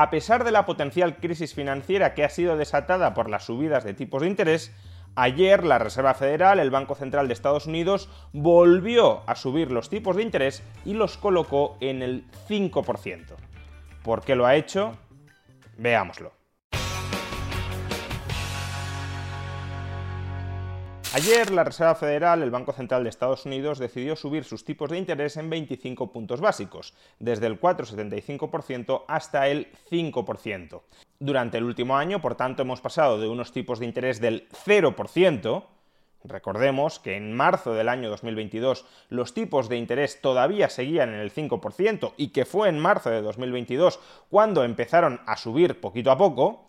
A pesar de la potencial crisis financiera que ha sido desatada por las subidas de tipos de interés, ayer la Reserva Federal, el Banco Central de Estados Unidos, volvió a subir los tipos de interés y los colocó en el 5%. ¿Por qué lo ha hecho? Veámoslo. Ayer la Reserva Federal, el Banco Central de Estados Unidos, decidió subir sus tipos de interés en 25 puntos básicos, desde el 4,75% hasta el 5%. Durante el último año, por tanto, hemos pasado de unos tipos de interés del 0%, Recordemos que en marzo del año 2022 los tipos de interés todavía seguían en el 5% y que fue en marzo de 2022 cuando empezaron a subir poquito a poco,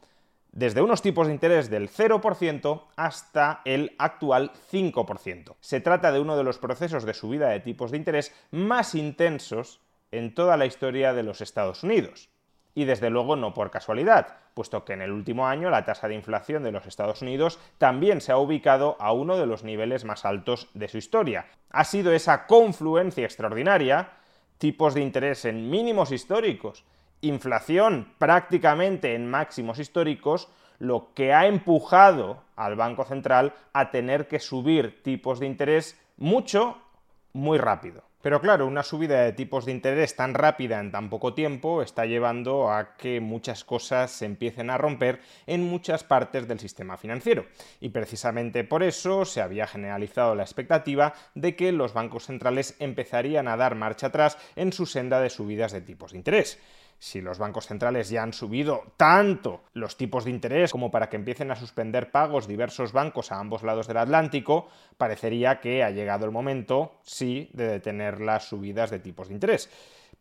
desde unos tipos de interés del 0% hasta el actual 5%. Se trata de uno de los procesos de subida de tipos de interés más intensos en toda la historia de los Estados Unidos. Y desde luego no por casualidad, puesto que en el último año la tasa de inflación de los Estados Unidos también se ha ubicado a uno de los niveles más altos de su historia. Ha sido esa confluencia extraordinaria, tipos de interés en mínimos históricos inflación prácticamente en máximos históricos, lo que ha empujado al Banco Central a tener que subir tipos de interés mucho, muy rápido. Pero claro, una subida de tipos de interés tan rápida en tan poco tiempo está llevando a que muchas cosas se empiecen a romper en muchas partes del sistema financiero. Y precisamente por eso se había generalizado la expectativa de que los bancos centrales empezarían a dar marcha atrás en su senda de subidas de tipos de interés si los bancos centrales ya han subido tanto los tipos de interés como para que empiecen a suspender pagos diversos bancos a ambos lados del Atlántico, parecería que ha llegado el momento, sí, de detener las subidas de tipos de interés.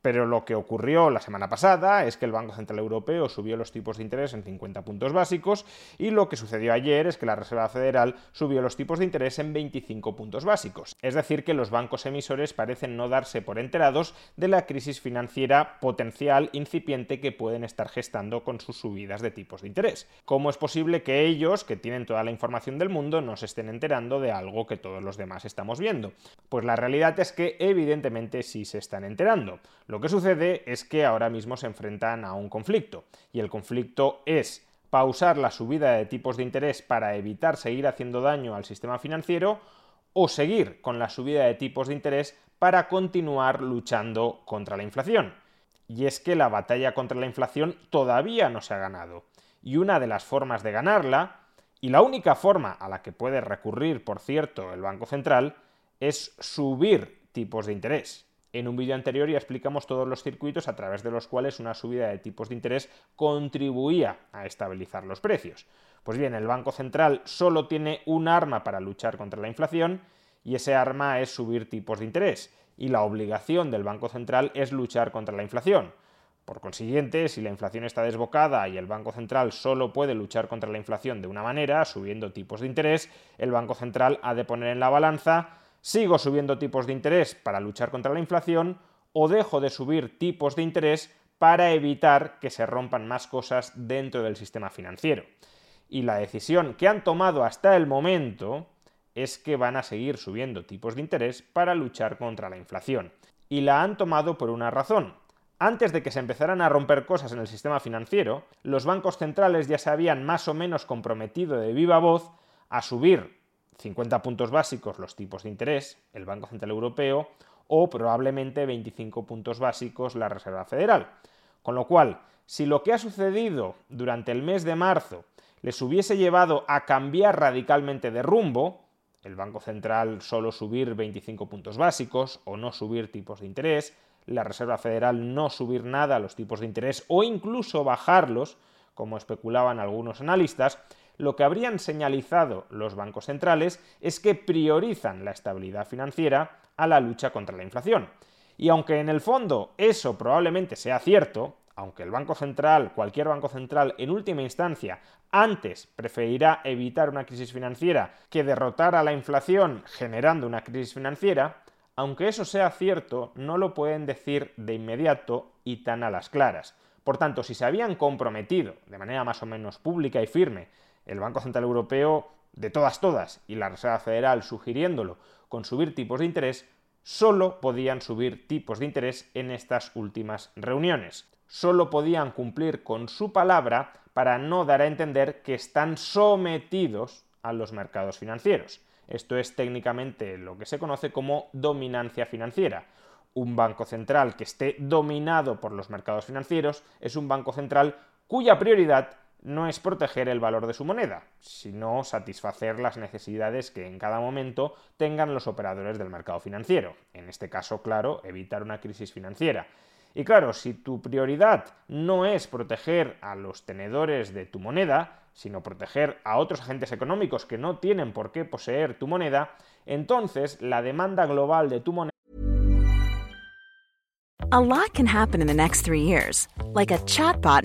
Pero lo que ocurrió la semana pasada es que el Banco Central Europeo subió los tipos de interés en 50 puntos básicos y lo que sucedió ayer es que la Reserva Federal subió los tipos de interés en 25 puntos básicos. Es decir, que los bancos emisores parecen no darse por enterados de la crisis financiera potencial incipiente que pueden estar gestando con sus subidas de tipos de interés. ¿Cómo es posible que ellos, que tienen toda la información del mundo, no se estén enterando de algo que todos los demás estamos viendo? Pues la realidad es que evidentemente sí se están enterando. Que sucede es que ahora mismo se enfrentan a un conflicto, y el conflicto es pausar la subida de tipos de interés para evitar seguir haciendo daño al sistema financiero o seguir con la subida de tipos de interés para continuar luchando contra la inflación. Y es que la batalla contra la inflación todavía no se ha ganado. Y una de las formas de ganarla, y la única forma a la que puede recurrir, por cierto, el Banco Central, es subir tipos de interés. En un vídeo anterior ya explicamos todos los circuitos a través de los cuales una subida de tipos de interés contribuía a estabilizar los precios. Pues bien, el Banco Central solo tiene un arma para luchar contra la inflación y ese arma es subir tipos de interés. Y la obligación del Banco Central es luchar contra la inflación. Por consiguiente, si la inflación está desbocada y el Banco Central solo puede luchar contra la inflación de una manera, subiendo tipos de interés, el Banco Central ha de poner en la balanza sigo subiendo tipos de interés para luchar contra la inflación o dejo de subir tipos de interés para evitar que se rompan más cosas dentro del sistema financiero. Y la decisión que han tomado hasta el momento es que van a seguir subiendo tipos de interés para luchar contra la inflación. Y la han tomado por una razón. Antes de que se empezaran a romper cosas en el sistema financiero, los bancos centrales ya se habían más o menos comprometido de viva voz a subir 50 puntos básicos los tipos de interés, el Banco Central Europeo, o probablemente 25 puntos básicos la Reserva Federal. Con lo cual, si lo que ha sucedido durante el mes de marzo les hubiese llevado a cambiar radicalmente de rumbo, el Banco Central solo subir 25 puntos básicos o no subir tipos de interés, la Reserva Federal no subir nada los tipos de interés o incluso bajarlos, como especulaban algunos analistas, lo que habrían señalizado los bancos centrales es que priorizan la estabilidad financiera a la lucha contra la inflación. Y aunque en el fondo eso probablemente sea cierto, aunque el Banco Central, cualquier Banco Central, en última instancia, antes preferirá evitar una crisis financiera que derrotar a la inflación generando una crisis financiera, aunque eso sea cierto, no lo pueden decir de inmediato y tan a las claras. Por tanto, si se habían comprometido de manera más o menos pública y firme el Banco Central Europeo de todas todas y la Reserva Federal sugiriéndolo con subir tipos de interés, solo podían subir tipos de interés en estas últimas reuniones. Solo podían cumplir con su palabra para no dar a entender que están sometidos a los mercados financieros. Esto es técnicamente lo que se conoce como dominancia financiera. Un banco central que esté dominado por los mercados financieros es un banco central cuya prioridad no es proteger el valor de su moneda, sino satisfacer las necesidades que en cada momento tengan los operadores del mercado financiero. En este caso, claro, evitar una crisis financiera. Y claro, si tu prioridad no es proteger a los tenedores de tu moneda, sino proteger a otros agentes económicos que no tienen por qué poseer tu moneda, entonces la demanda global de tu moneda chatbot.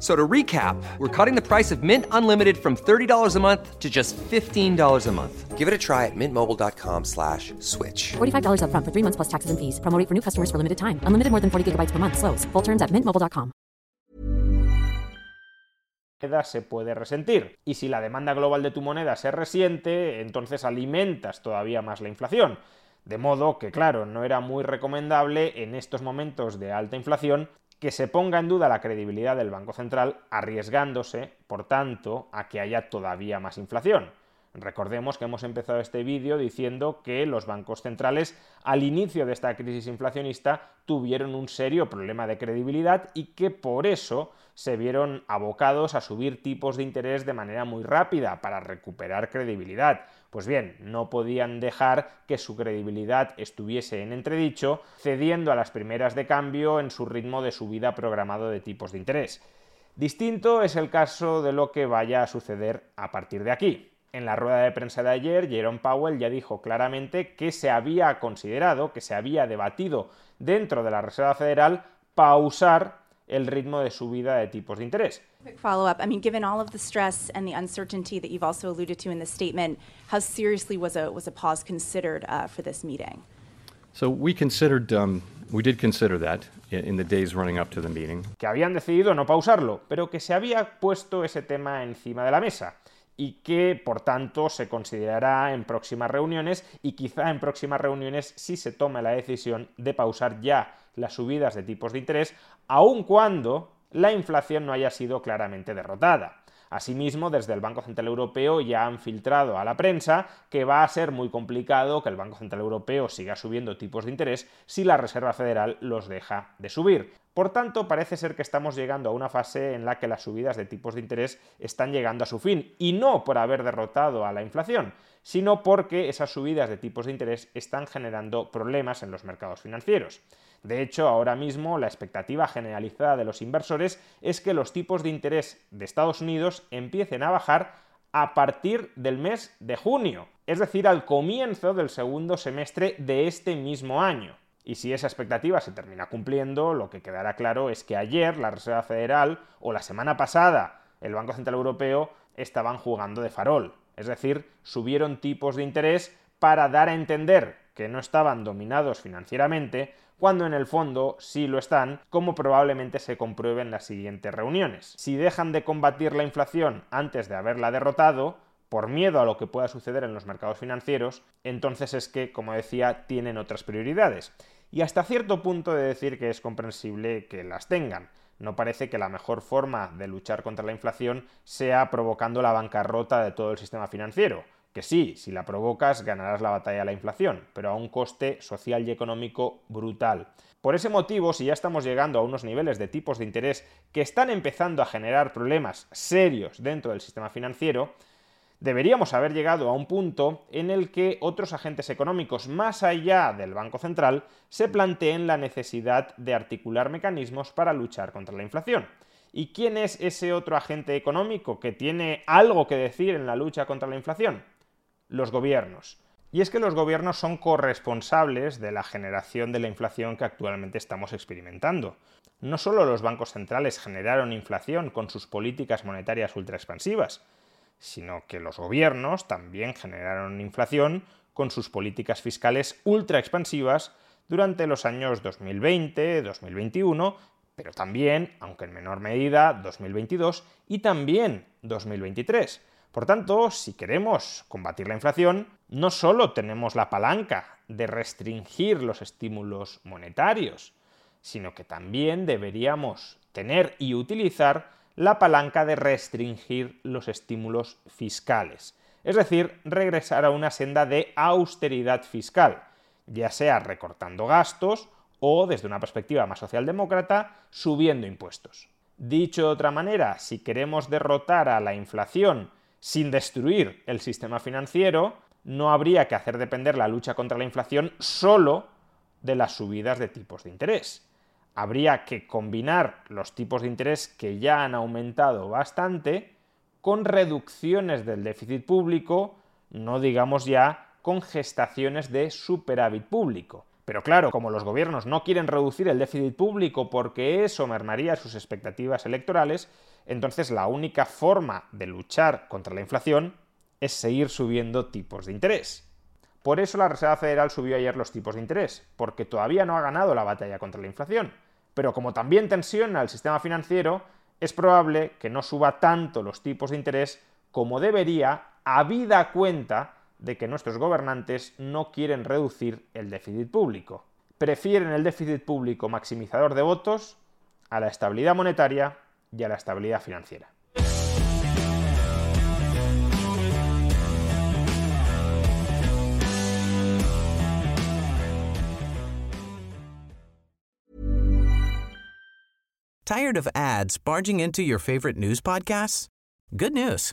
So to recap, we're cutting the price of Mint Unlimited from $30 a month to just $15 a month. Give it a try at mintmobile.com slash switch. $45 upfront for three months plus taxes and fees. Promo for new customers for limited time. Unlimited more than 40 gigabytes per month. Slows. Full terms at mintmobile.com. se puede resentir. Y si la demanda global de tu moneda se resiente, entonces alimentas todavía más la inflación. De modo que, claro, no era muy recomendable en estos momentos de alta inflación que se ponga en duda la credibilidad del Banco Central, arriesgándose, por tanto, a que haya todavía más inflación. Recordemos que hemos empezado este vídeo diciendo que los bancos centrales al inicio de esta crisis inflacionista tuvieron un serio problema de credibilidad y que por eso se vieron abocados a subir tipos de interés de manera muy rápida para recuperar credibilidad. Pues bien, no podían dejar que su credibilidad estuviese en entredicho, cediendo a las primeras de cambio en su ritmo de subida programado de tipos de interés. Distinto es el caso de lo que vaya a suceder a partir de aquí. En la rueda de prensa de ayer, Jerome Powell ya dijo claramente que se había considerado, que se había debatido dentro de la Reserva Federal pausar el ritmo de subida de tipos de interés. Quick follow up. I mean, given all of the stress and the uncertainty that you've also alluded to in the statement, how seriously was a was a pause considered uh, for this meeting? So we considered, um, we did consider that in, in the days running up to the meeting. Que habían decidido no pausarlo, pero que se había puesto ese tema encima de la mesa y que por tanto se considerará en próximas reuniones y quizá en próximas reuniones sí se tome la decisión de pausar ya las subidas de tipos de interés, aun cuando la inflación no haya sido claramente derrotada. Asimismo, desde el Banco Central Europeo ya han filtrado a la prensa que va a ser muy complicado que el Banco Central Europeo siga subiendo tipos de interés si la Reserva Federal los deja de subir. Por tanto, parece ser que estamos llegando a una fase en la que las subidas de tipos de interés están llegando a su fin, y no por haber derrotado a la inflación, sino porque esas subidas de tipos de interés están generando problemas en los mercados financieros. De hecho, ahora mismo la expectativa generalizada de los inversores es que los tipos de interés de Estados Unidos empiecen a bajar a partir del mes de junio, es decir, al comienzo del segundo semestre de este mismo año. Y si esa expectativa se termina cumpliendo, lo que quedará claro es que ayer la Reserva Federal o la semana pasada el Banco Central Europeo estaban jugando de farol. Es decir, subieron tipos de interés para dar a entender que no estaban dominados financieramente, cuando en el fondo sí lo están, como probablemente se compruebe en las siguientes reuniones. Si dejan de combatir la inflación antes de haberla derrotado, por miedo a lo que pueda suceder en los mercados financieros, entonces es que, como decía, tienen otras prioridades. Y hasta cierto punto de decir que es comprensible que las tengan. No parece que la mejor forma de luchar contra la inflación sea provocando la bancarrota de todo el sistema financiero. Que sí, si la provocas ganarás la batalla a la inflación, pero a un coste social y económico brutal. Por ese motivo, si ya estamos llegando a unos niveles de tipos de interés que están empezando a generar problemas serios dentro del sistema financiero, deberíamos haber llegado a un punto en el que otros agentes económicos más allá del Banco Central se planteen la necesidad de articular mecanismos para luchar contra la inflación. ¿Y quién es ese otro agente económico que tiene algo que decir en la lucha contra la inflación? Los gobiernos. Y es que los gobiernos son corresponsables de la generación de la inflación que actualmente estamos experimentando. No solo los bancos centrales generaron inflación con sus políticas monetarias ultraexpansivas, sino que los gobiernos también generaron inflación con sus políticas fiscales ultra expansivas durante los años 2020, 2021, pero también, aunque en menor medida, 2022 y también 2023. Por tanto, si queremos combatir la inflación, no solo tenemos la palanca de restringir los estímulos monetarios, sino que también deberíamos tener y utilizar la palanca de restringir los estímulos fiscales, es decir, regresar a una senda de austeridad fiscal, ya sea recortando gastos o, desde una perspectiva más socialdemócrata, subiendo impuestos. Dicho de otra manera, si queremos derrotar a la inflación sin destruir el sistema financiero, no habría que hacer depender la lucha contra la inflación solo de las subidas de tipos de interés habría que combinar los tipos de interés que ya han aumentado bastante con reducciones del déficit público, no digamos ya con gestaciones de superávit público. Pero claro, como los gobiernos no quieren reducir el déficit público porque eso mermaría sus expectativas electorales, entonces la única forma de luchar contra la inflación es seguir subiendo tipos de interés. Por eso la Reserva Federal subió ayer los tipos de interés, porque todavía no ha ganado la batalla contra la inflación. Pero como también tensiona el sistema financiero, es probable que no suba tanto los tipos de interés como debería, habida cuenta de que nuestros gobernantes no quieren reducir el déficit público. Prefieren el déficit público maximizador de votos a la estabilidad monetaria y a la estabilidad financiera. Tired of ads barging into your favorite news podcasts? Good news.